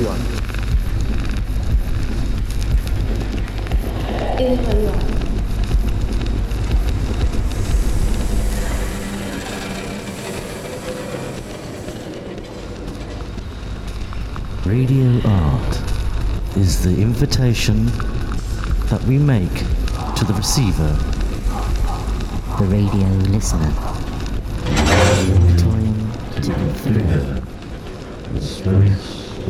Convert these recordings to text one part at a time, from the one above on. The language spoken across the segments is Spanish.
su construcción. Es radio. Radio art is the invitation that we make to the receiver, the radio listener. time to consider.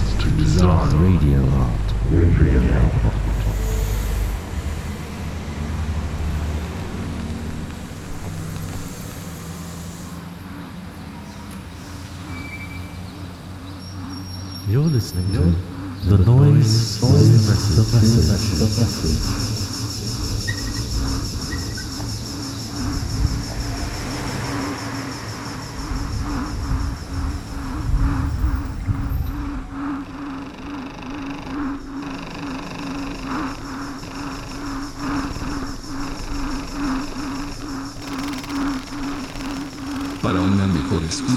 Art. Bizarre Radio Art. Radio Art. You're listening to The Noise, the noise, the message. The message. The message.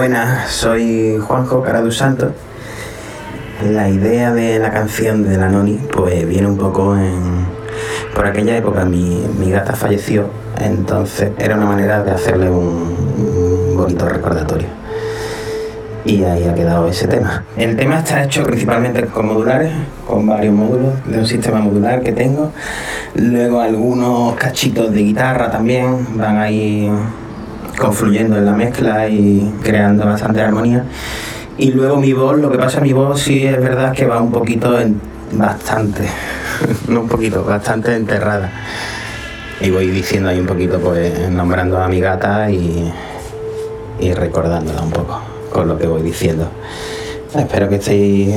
Buenas, soy Juanjo Caradu Santos. La idea de la canción de la Noni pues viene un poco en... Por aquella época mi, mi gata falleció, entonces era una manera de hacerle un, un bonito recordatorio. Y ahí ha quedado ese tema. El tema está hecho principalmente con modulares, con varios módulos de un sistema modular que tengo. Luego algunos cachitos de guitarra también van ahí confluyendo en la mezcla y creando bastante armonía. Y luego mi voz, lo que pasa mi voz sí es verdad que va un poquito en bastante, no un poquito, bastante enterrada. Y voy diciendo ahí un poquito, pues nombrando a mi gata y, y recordándola un poco con lo que voy diciendo. Espero que estéis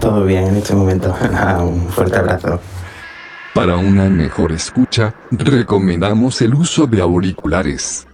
todo bien en este momento. Un fuerte abrazo. Para una mejor escucha, recomendamos el uso de auriculares.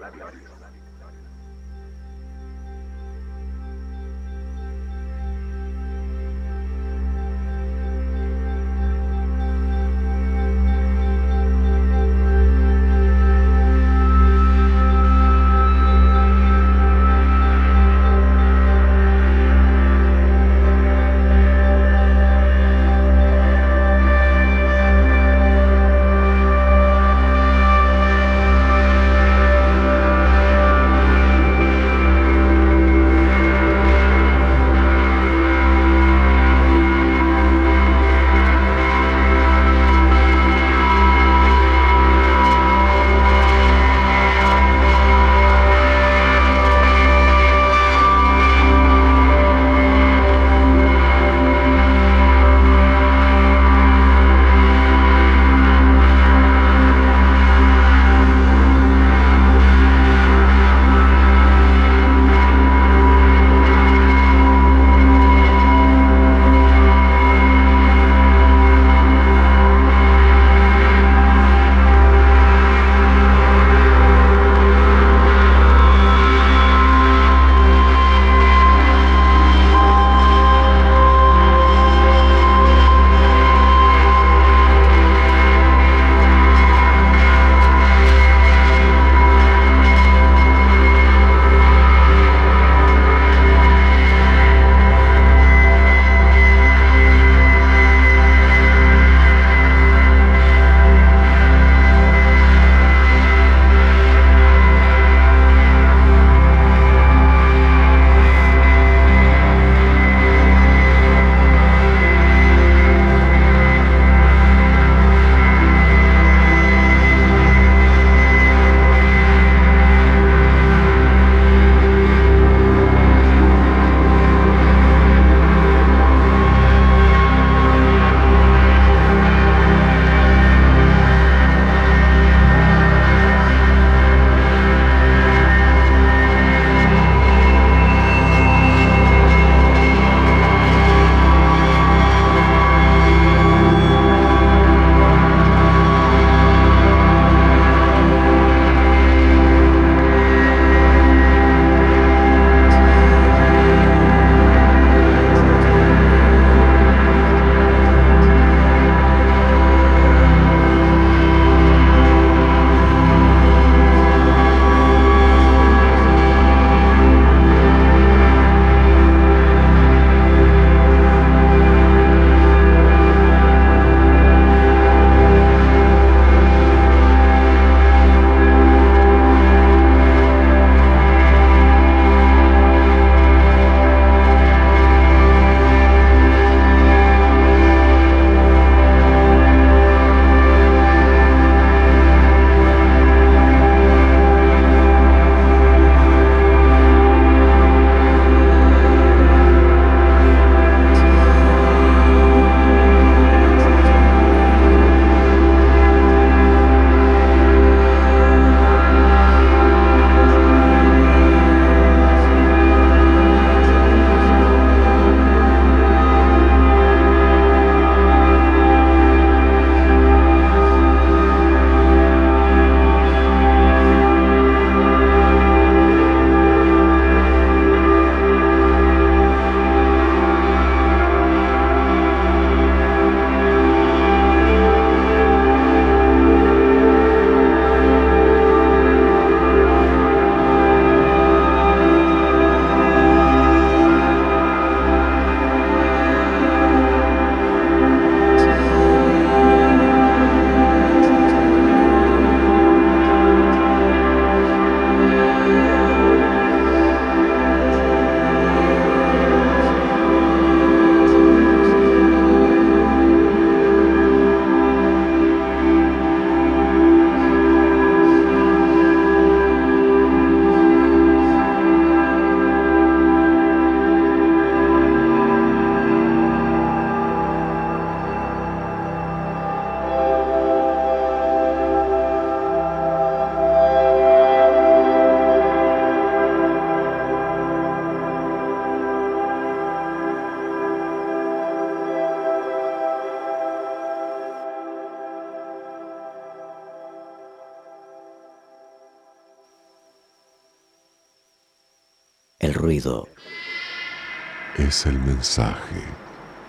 Es el mensaje.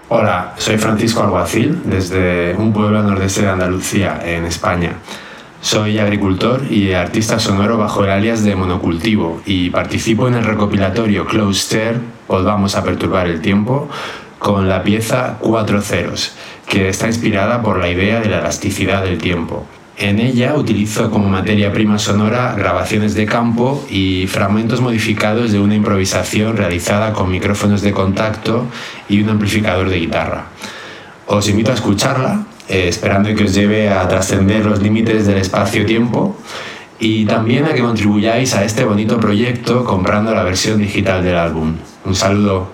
Hola, soy Francisco Alguacil, desde un pueblo al nordeste de Andalucía, en España. Soy agricultor y artista sonoro bajo el alias de Monocultivo y participo en el recopilatorio Close Air, Volvamos a perturbar el tiempo, con la pieza Cuatro Ceros, que está inspirada por la idea de la elasticidad del tiempo. En ella utilizo como materia prima sonora grabaciones de campo y fragmentos modificados de una improvisación realizada con micrófonos de contacto y un amplificador de guitarra. Os invito a escucharla, eh, esperando que os lleve a trascender los límites del espacio-tiempo y también a que contribuyáis a este bonito proyecto comprando la versión digital del álbum. Un saludo.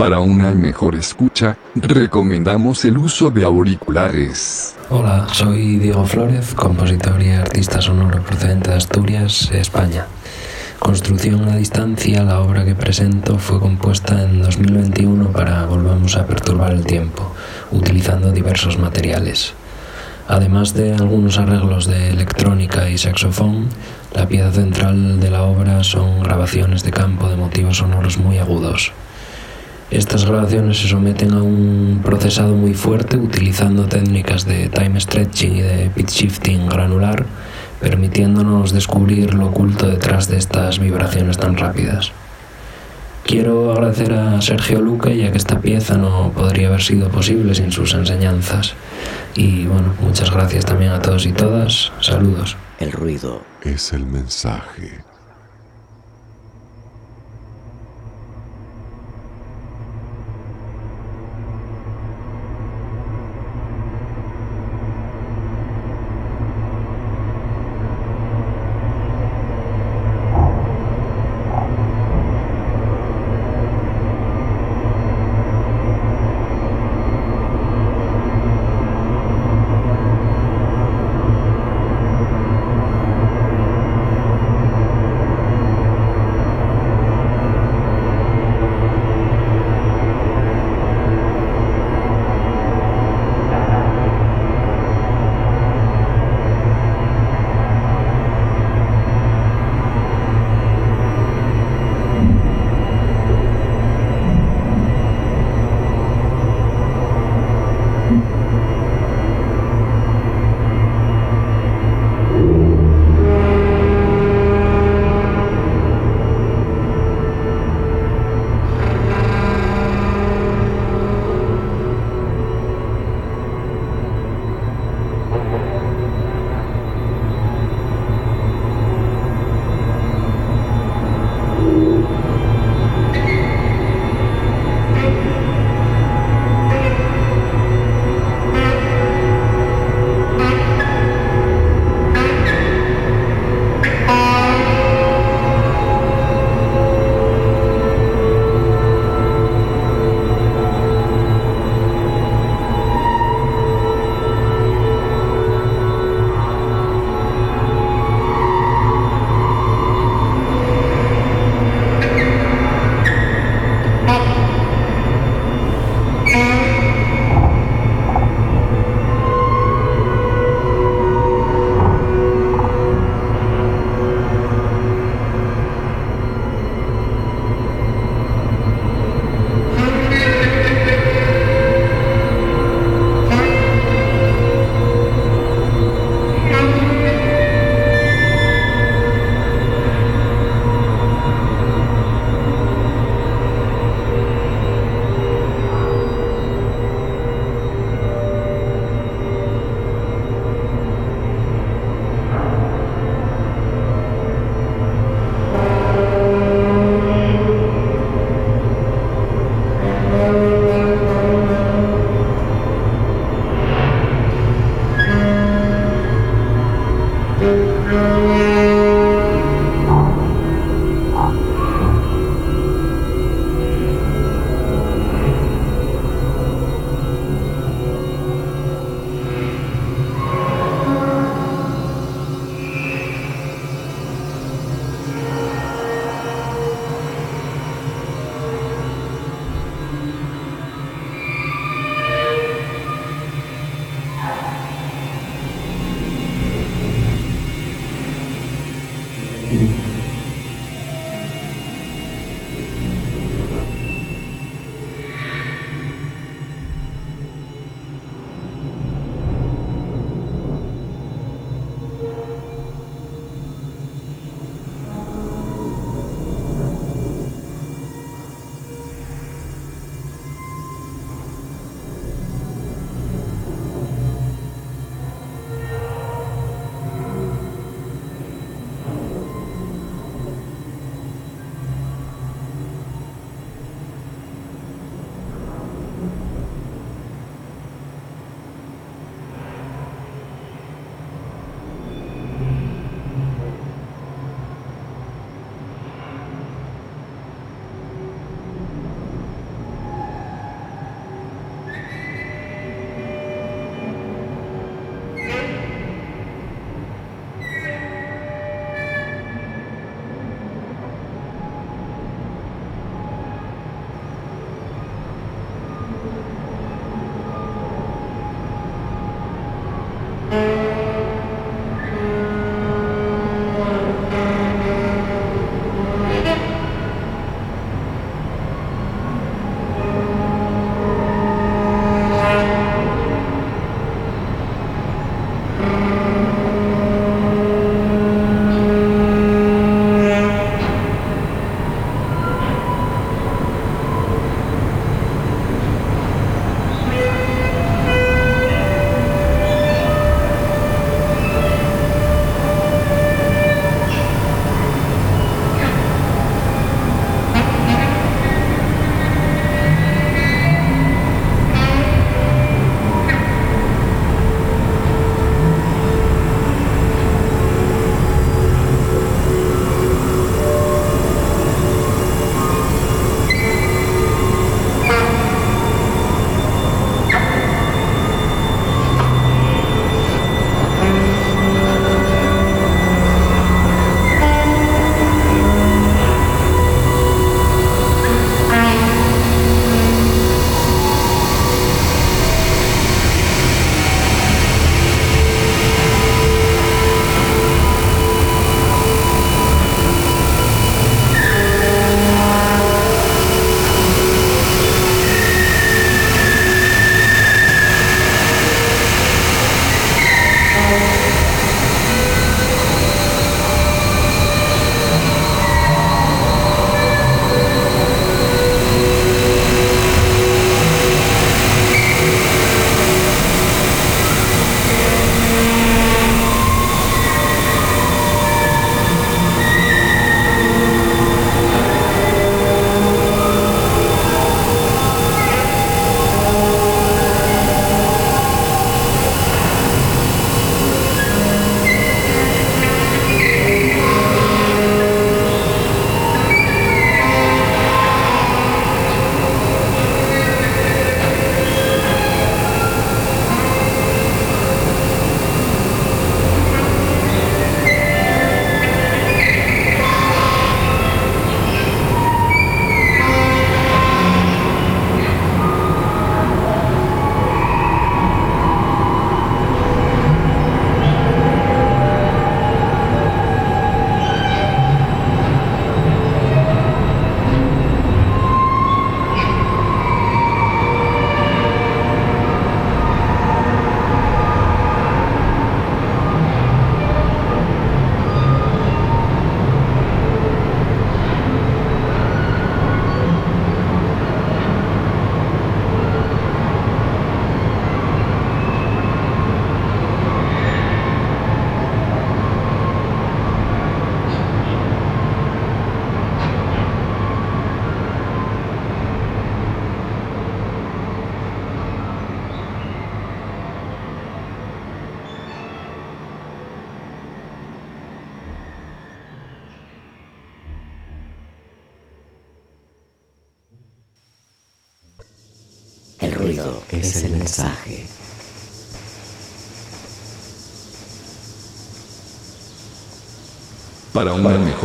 Para una mejor escucha, recomendamos el uso de auriculares. Hola, soy Diego Flórez, compositor y artista sonoro procedente de Asturias, España. Construcción a distancia, la obra que presento fue compuesta en 2021 para Volvamos a perturbar el tiempo, utilizando diversos materiales. Además de algunos arreglos de electrónica y saxofón, la pieza central de la obra son grabaciones de campo de motivos sonoros muy agudos. Estas grabaciones se someten a un procesado muy fuerte utilizando técnicas de time stretching y de pitch shifting granular, permitiéndonos descubrir lo oculto detrás de estas vibraciones tan rápidas. Quiero agradecer a Sergio Luque ya que esta pieza no podría haber sido posible sin sus enseñanzas. Y bueno, muchas gracias también a todos y todas. Saludos. El ruido Es el mensaje.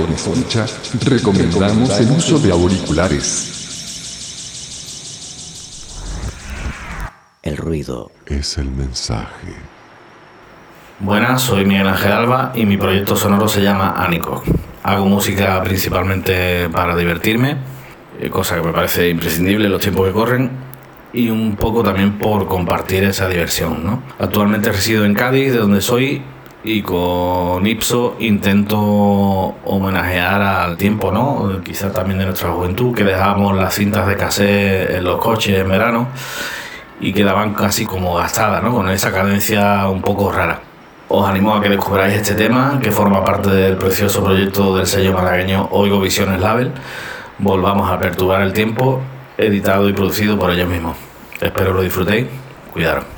Una mejor escucha, recomendamos el uso de auriculares. El ruido Es el mensaje. Buenas, soy Miguel Ángel Alba y mi proyecto sonoro se llama Anico. Hago música principalmente para divertirme, eh, cosa que me parece imprescindible en los tiempos que corren, y un poco también por compartir esa diversión. ¿no? Actualmente resido en Cádiz, de donde soy, y con Ipso intento homenajear al tiempo, ¿no? quizás también de nuestra juventud, que dejábamos las cintas de cassette en los coches en verano y quedaban casi como gastadas, ¿no? con esa cadencia un poco rara. Os animo a que descubráis este tema, que forma parte del precioso proyecto del sello malagueño Oigo Visiones Label. Volvamos a perturbar el tiempo, editado y producido por ellos mismos. Espero lo disfrutéis. Cuidaros.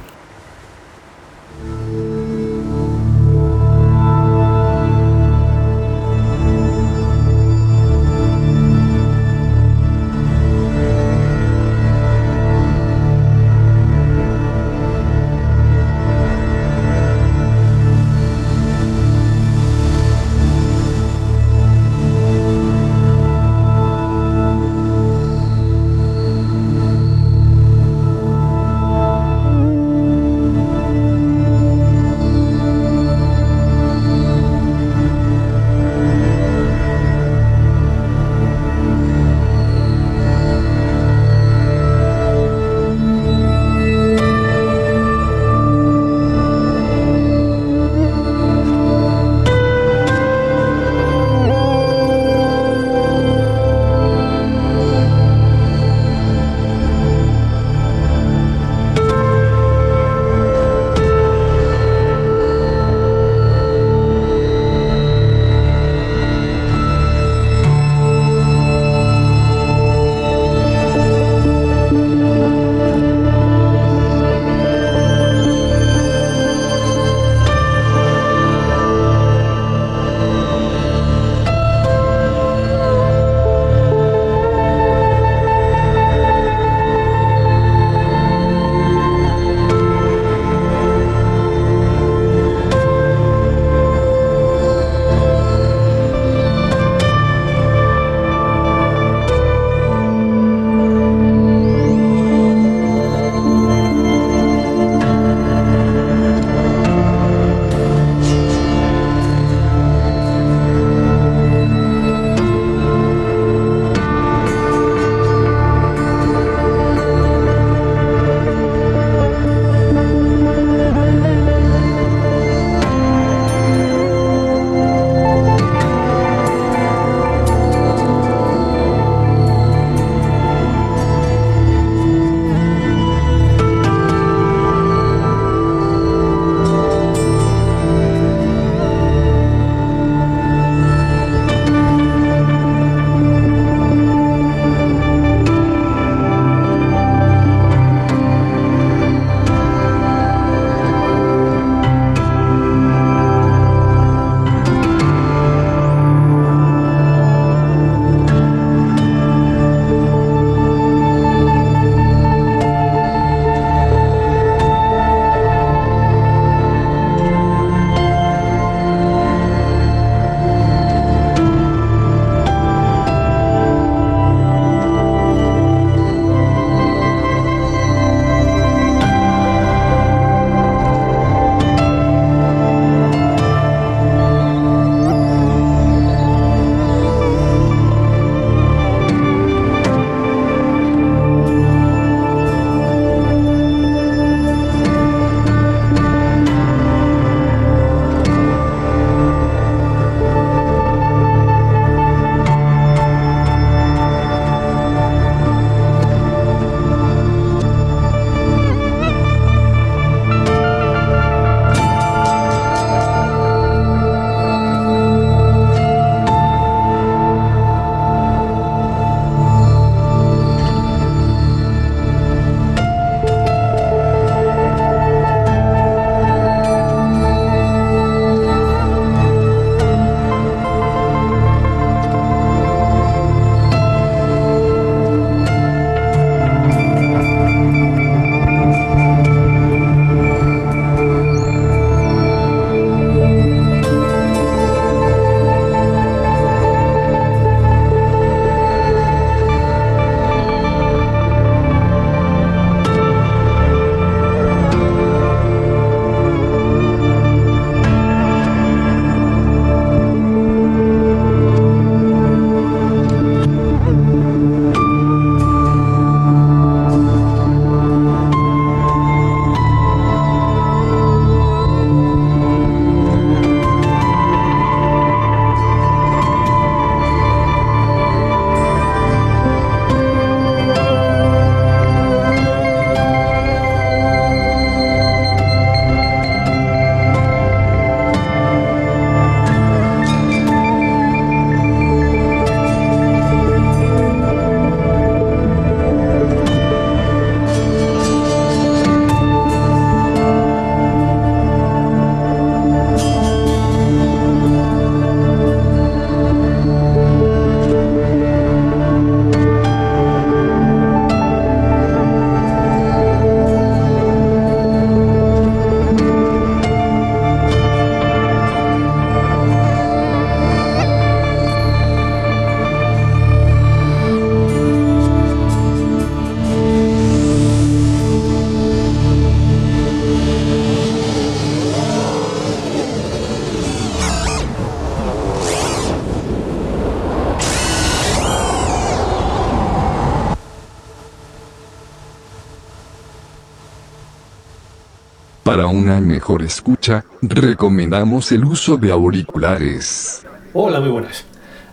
Para una mejor escucha, recomendamos el uso de auriculares. Hola, muy buenas.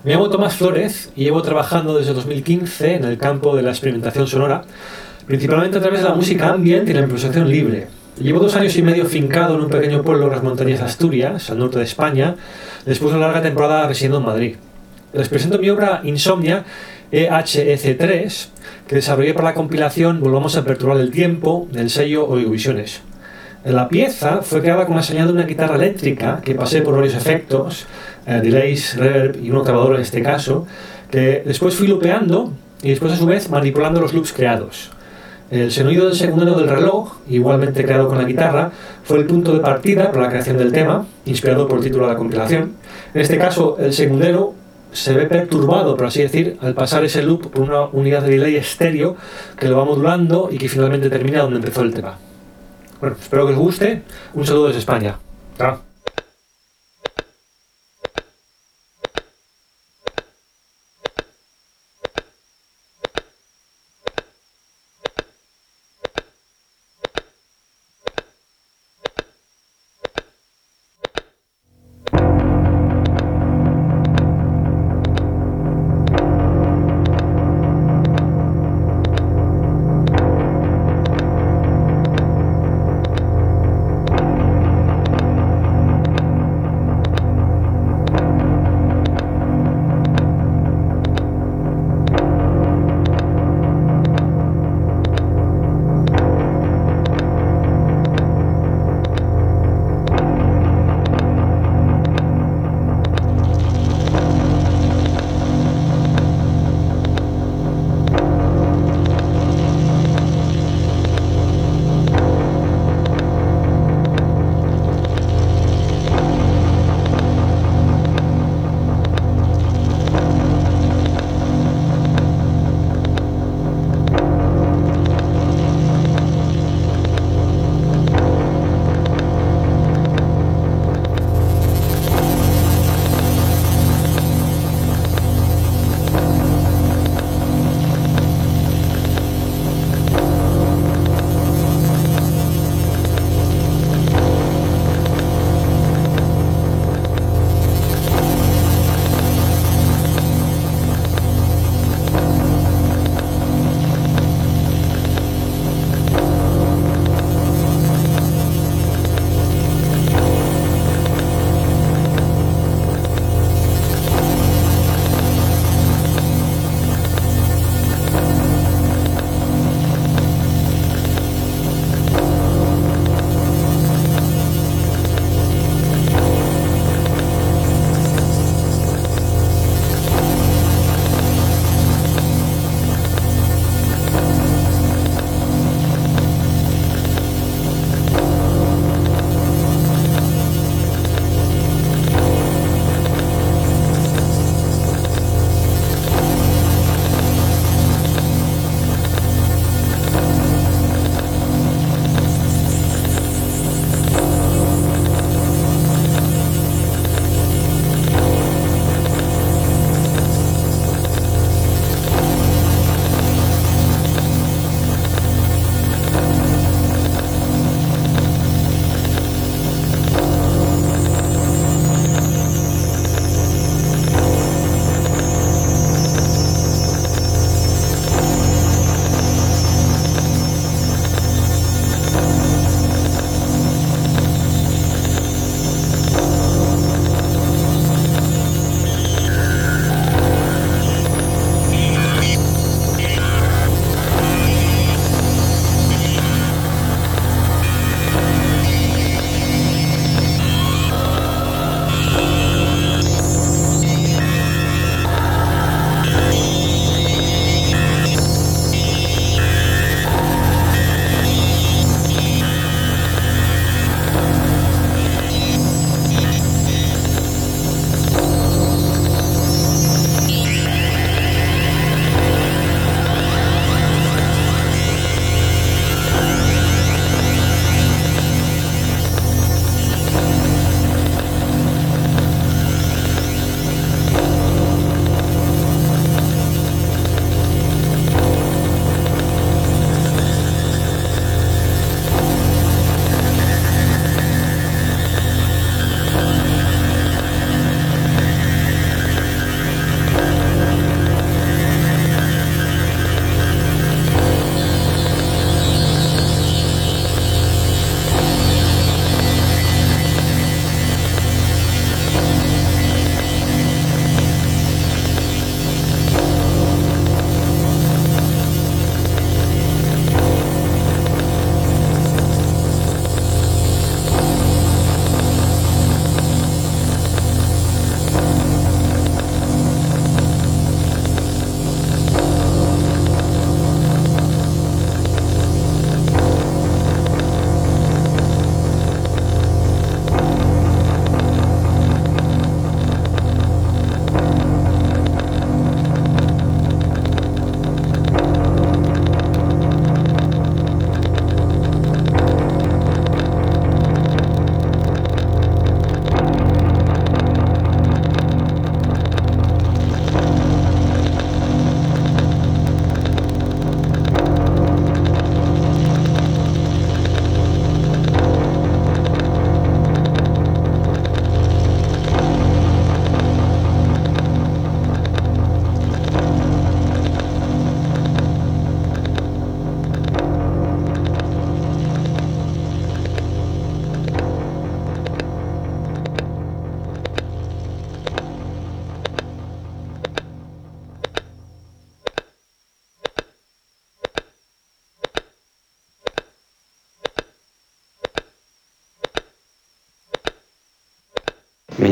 Me llamo Tomás Flores y llevo trabajando desde 2015 en el campo de la experimentación sonora, principalmente a través de la música ambient y la improvisación libre. Llevo dos años y medio fincado en un pequeño pueblo en las montañas de Asturias, al norte de España, después de una larga temporada residiendo en Madrid. Les presento mi obra Insomnia EHEC3, que desarrollé para la compilación Volvamos a perturbar el tiempo del sello Oigovisiones. La pieza fue creada con la señal de una guitarra eléctrica que pasé por varios efectos, eh, delays, reverb y un grabador en este caso, que después fui lupeando y después a su vez manipulando los loops creados. El sonido del segundero del reloj, igualmente creado con la guitarra, fue el punto de partida para la creación del tema, inspirado por el título de la compilación. En este caso, el segundero se ve perturbado, por así decir, al pasar ese loop por una unidad de delay estéreo que lo va modulando y que finalmente termina donde empezó el tema. Bueno, espero que os guste. Un saludo desde España. Chao.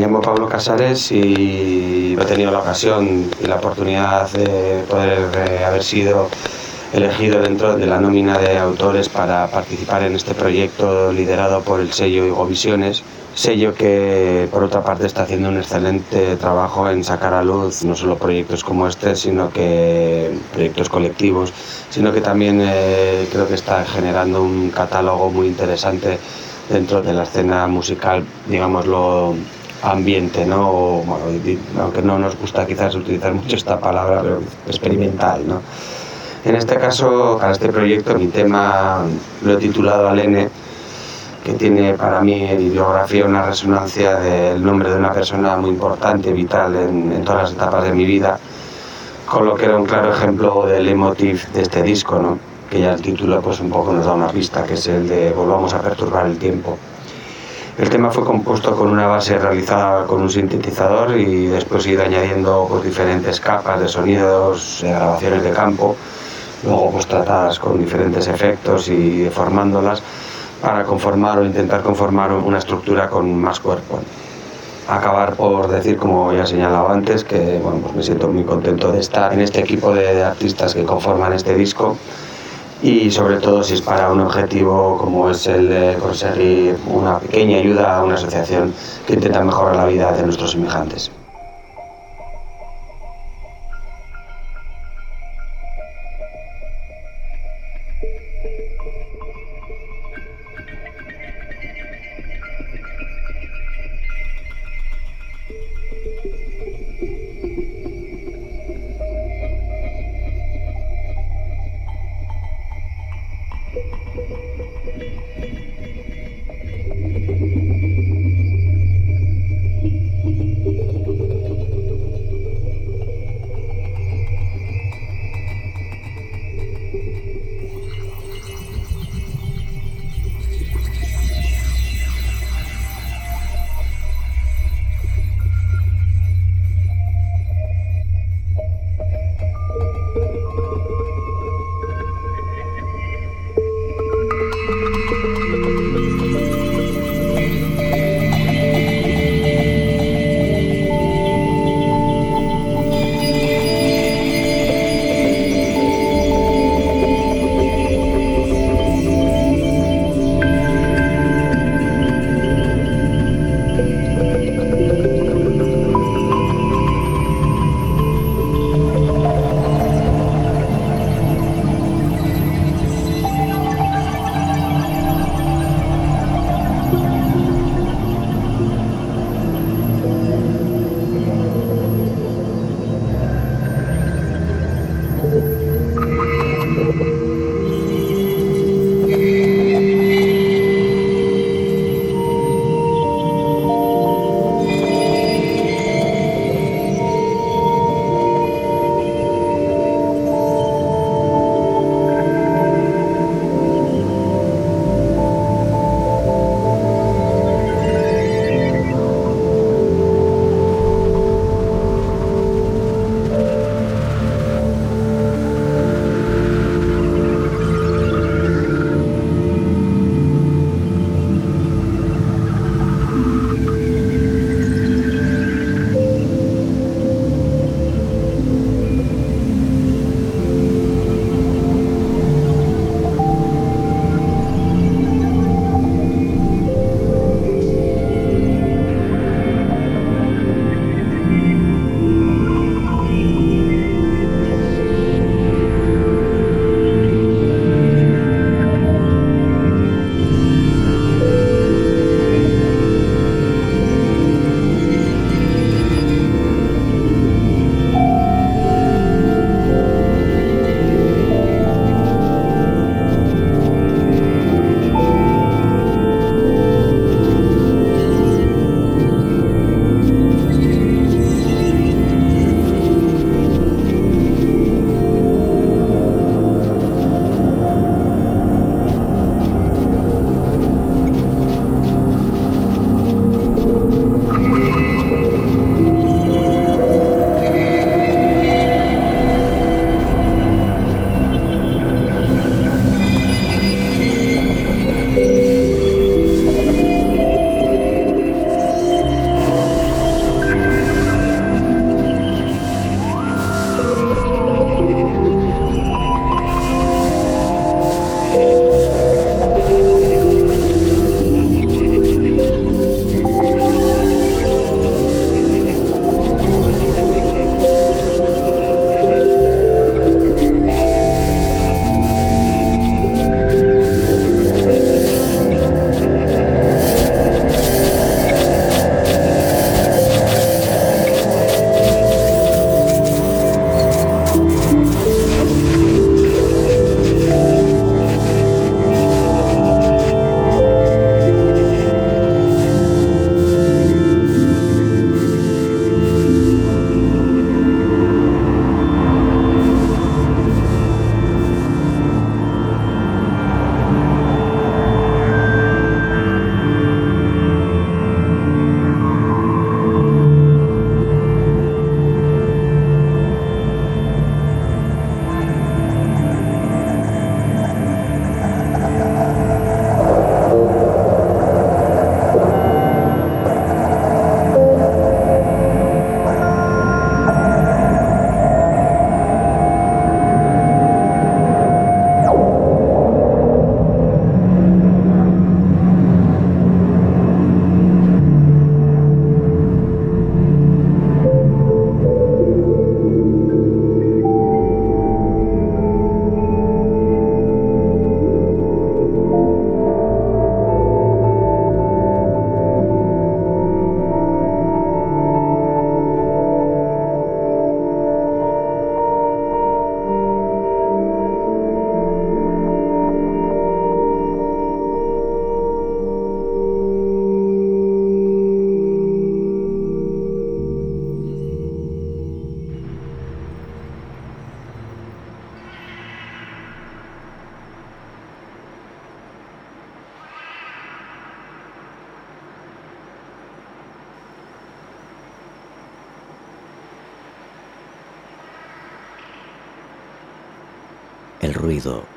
Llamo Pablo Casares y he tenido la ocasión y la oportunidad de poder haber sido elegido dentro de la nómina de autores para participar en este proyecto liderado por el sello Igo Visiones, sello que por otra parte está haciendo un excelente trabajo en sacar a luz no solo proyectos como este, sino que proyectos colectivos, sino que también eh, creo que está generando un catálogo muy interesante dentro de la escena musical, digámoslo, ambiente, ¿no? Bueno, aunque no nos gusta quizás utilizar mucho esta palabra, pero experimental, ¿no? En este caso, para este proyecto, mi tema lo he titulado Alene, que tiene para mí en biografía una resonancia del nombre de una persona muy importante, vital en, en, todas las etapas de mi vida, con lo que era un claro ejemplo del emotiv de este disco, ¿no? que ya el título pues un poco nos da una pista, que es el de Volvamos a perturbar el tiempo. El tema fue compuesto con una base realizada con un sintetizador y después ir añadiendo pues, diferentes capas de sonidos, de grabaciones de campo, luego pues tratadas con diferentes efectos y formándolas para conformar o intentar conformar una estructura con más cuerpo. Acabar por decir, como ya he señalado antes, que bueno, pues me siento muy contento de estar en este equipo de artistas que conforman este disco y sobre todo si es para un objetivo como es el de conseguir una pequeña ayuda a una asociación que intenta mejorar la vida de nuestros inmigrantes.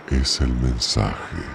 Es el mensaje.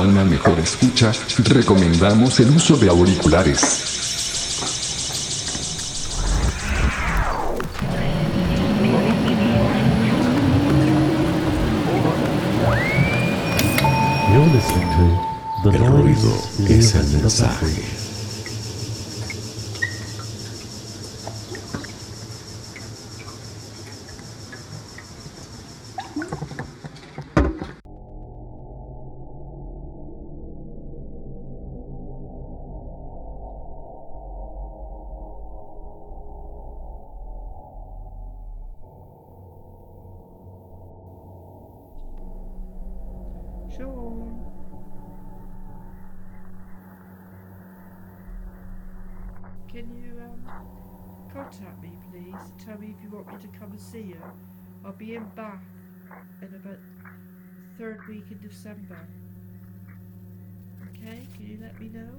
Para una mejor escucha, recomendamos el uso de auriculares. El ruido es el mensaje. To come and see you. I'll be in Bath in about third week in December. Okay? Can you let me know?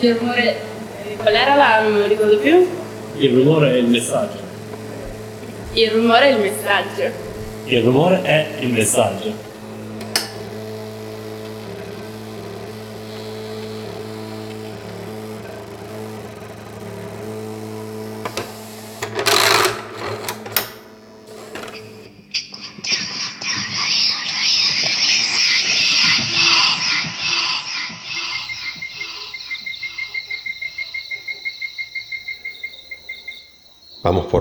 Il rumore. Qual era la. non me lo ricordo più? Il rumore è il messaggio. Il rumore e il messaggio. Il rumore è il messaggio.